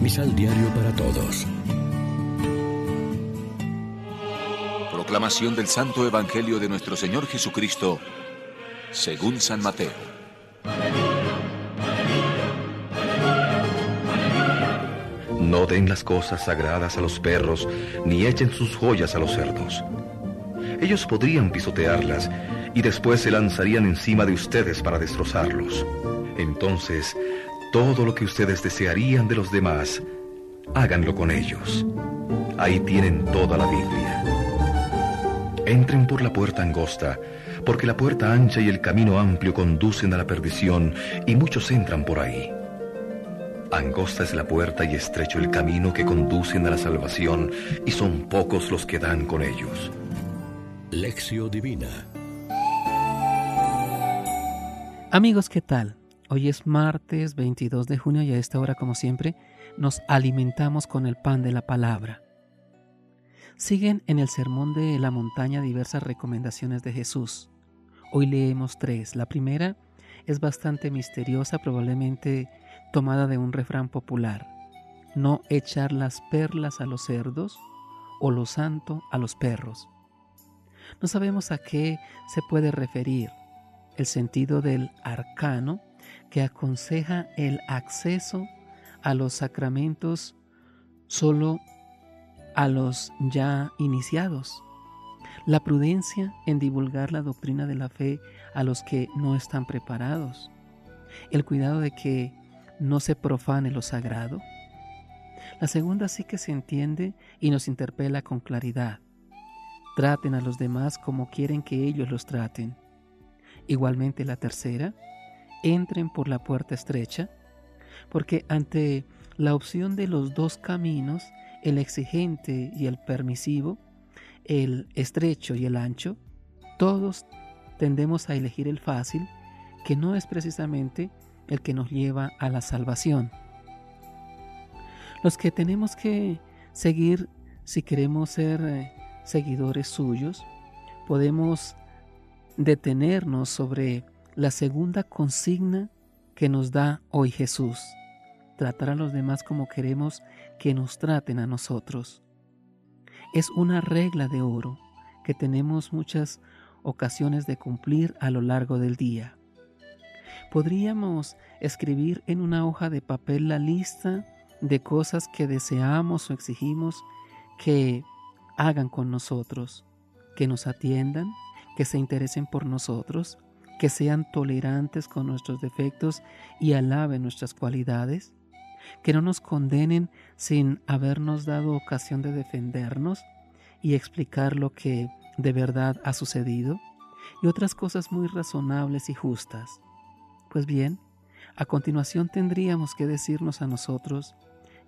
Misal Diario para Todos. Proclamación del Santo Evangelio de nuestro Señor Jesucristo, según San Mateo. No den las cosas sagradas a los perros, ni echen sus joyas a los cerdos. Ellos podrían pisotearlas y después se lanzarían encima de ustedes para destrozarlos. Entonces, todo lo que ustedes desearían de los demás, háganlo con ellos. Ahí tienen toda la Biblia. Entren por la puerta angosta, porque la puerta ancha y el camino amplio conducen a la perdición, y muchos entran por ahí. Angosta es la puerta y estrecho el camino que conducen a la salvación, y son pocos los que dan con ellos. Lección Divina Amigos, ¿qué tal? Hoy es martes 22 de junio y a esta hora, como siempre, nos alimentamos con el pan de la palabra. Siguen en el Sermón de la Montaña diversas recomendaciones de Jesús. Hoy leemos tres. La primera es bastante misteriosa, probablemente tomada de un refrán popular. No echar las perlas a los cerdos o lo santo a los perros. No sabemos a qué se puede referir el sentido del arcano que aconseja el acceso a los sacramentos solo a los ya iniciados, la prudencia en divulgar la doctrina de la fe a los que no están preparados, el cuidado de que no se profane lo sagrado. La segunda sí que se entiende y nos interpela con claridad. Traten a los demás como quieren que ellos los traten. Igualmente la tercera, entren por la puerta estrecha, porque ante la opción de los dos caminos, el exigente y el permisivo, el estrecho y el ancho, todos tendemos a elegir el fácil, que no es precisamente el que nos lleva a la salvación. Los que tenemos que seguir si queremos ser eh, seguidores suyos, podemos detenernos sobre la segunda consigna que nos da hoy Jesús, tratar a los demás como queremos que nos traten a nosotros. Es una regla de oro que tenemos muchas ocasiones de cumplir a lo largo del día. Podríamos escribir en una hoja de papel la lista de cosas que deseamos o exigimos que hagan con nosotros, que nos atiendan, que se interesen por nosotros, que sean tolerantes con nuestros defectos y alaben nuestras cualidades, que no nos condenen sin habernos dado ocasión de defendernos y explicar lo que de verdad ha sucedido, y otras cosas muy razonables y justas. Pues bien, a continuación tendríamos que decirnos a nosotros,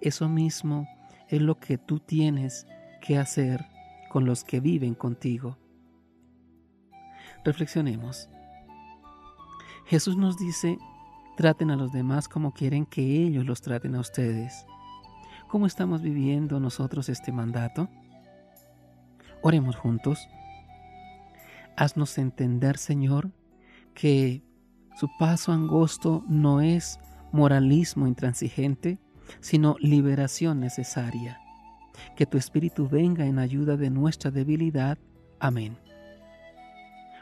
eso mismo es lo que tú tienes que hacer con los que viven contigo. Reflexionemos. Jesús nos dice, traten a los demás como quieren que ellos los traten a ustedes. ¿Cómo estamos viviendo nosotros este mandato? Oremos juntos. Haznos entender, Señor, que su paso angosto no es moralismo intransigente, sino liberación necesaria. Que tu Espíritu venga en ayuda de nuestra debilidad. Amén.